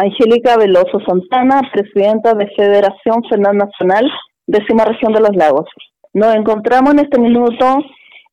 Angélica Veloso Santana, presidenta de Federación Fernal Nacional, décima región de los lagos. Nos encontramos en este minuto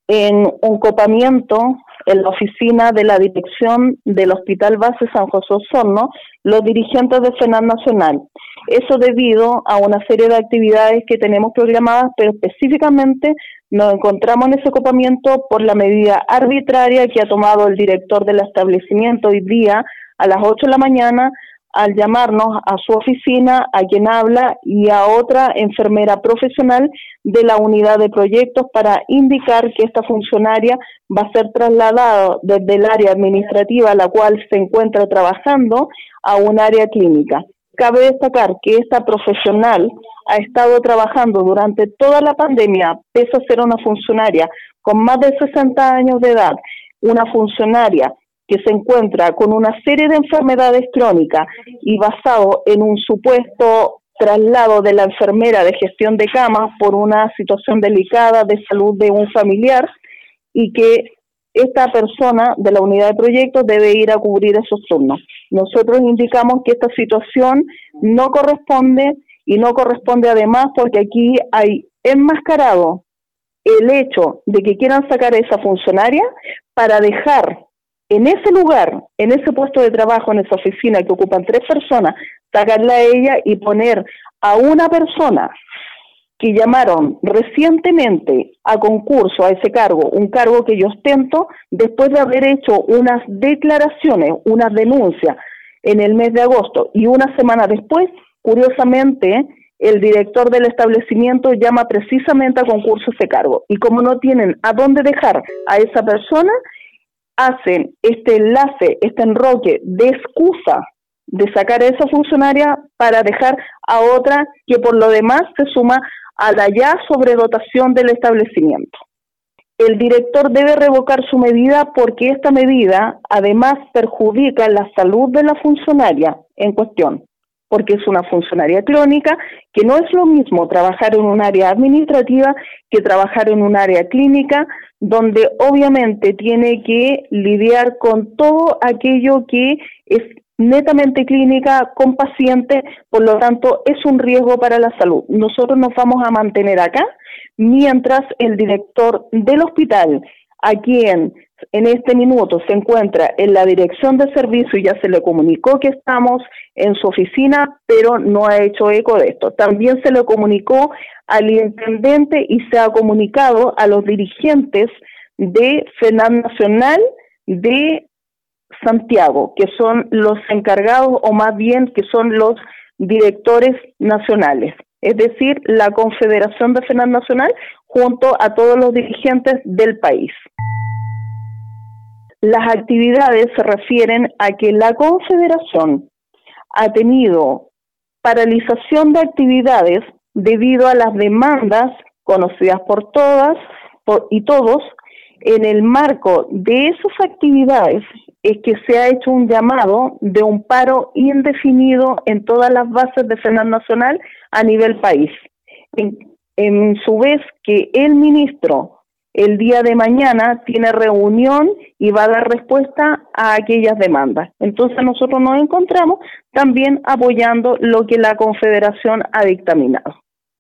en un copamiento en la oficina de la dirección del Hospital Base San José Osorno, los dirigentes de FENAL Nacional. Eso debido a una serie de actividades que tenemos programadas, pero específicamente nos encontramos en ese copamiento por la medida arbitraria que ha tomado el director del establecimiento hoy día a las 8 de la mañana al llamarnos a su oficina, a quien habla y a otra enfermera profesional de la unidad de proyectos para indicar que esta funcionaria va a ser trasladada desde el área administrativa a la cual se encuentra trabajando a un área clínica. Cabe destacar que esta profesional ha estado trabajando durante toda la pandemia, pese a ser una funcionaria con más de 60 años de edad, una funcionaria que se encuentra con una serie de enfermedades crónicas y basado en un supuesto traslado de la enfermera de gestión de camas por una situación delicada de salud de un familiar y que esta persona de la unidad de proyecto debe ir a cubrir esos turnos. Nosotros indicamos que esta situación no corresponde y no corresponde además porque aquí hay enmascarado el hecho de que quieran sacar a esa funcionaria para dejar en ese lugar, en ese puesto de trabajo, en esa oficina que ocupan tres personas, sacarla a ella y poner a una persona que llamaron recientemente a concurso a ese cargo, un cargo que yo ostento, después de haber hecho unas declaraciones, unas denuncias en el mes de agosto y una semana después, curiosamente, el director del establecimiento llama precisamente a concurso ese cargo. Y como no tienen a dónde dejar a esa persona, hacen este enlace, este enroque de excusa de sacar a esa funcionaria para dejar a otra que por lo demás se suma a la ya sobredotación del establecimiento. El director debe revocar su medida porque esta medida además perjudica la salud de la funcionaria en cuestión porque es una funcionaria clónica, que no es lo mismo trabajar en un área administrativa que trabajar en un área clínica, donde obviamente tiene que lidiar con todo aquello que es netamente clínica con pacientes, por lo tanto es un riesgo para la salud. Nosotros nos vamos a mantener acá mientras el director del hospital, a quien en este minuto se encuentra en la dirección de servicio y ya se le comunicó que estamos en su oficina, pero no ha hecho eco de esto. También se le comunicó al intendente y se ha comunicado a los dirigentes de FENAM Nacional de Santiago, que son los encargados o más bien que son los directores nacionales, es decir, la Confederación de FENAM Nacional junto a todos los dirigentes del país. Las actividades se refieren a que la Confederación ha tenido paralización de actividades debido a las demandas conocidas por todas y todos. En el marco de esas actividades es que se ha hecho un llamado de un paro indefinido en todas las bases de FENAL Nacional a nivel país. En su vez que el ministro el día de mañana tiene reunión y va a dar respuesta a aquellas demandas. Entonces nosotros nos encontramos también apoyando lo que la Confederación ha dictaminado.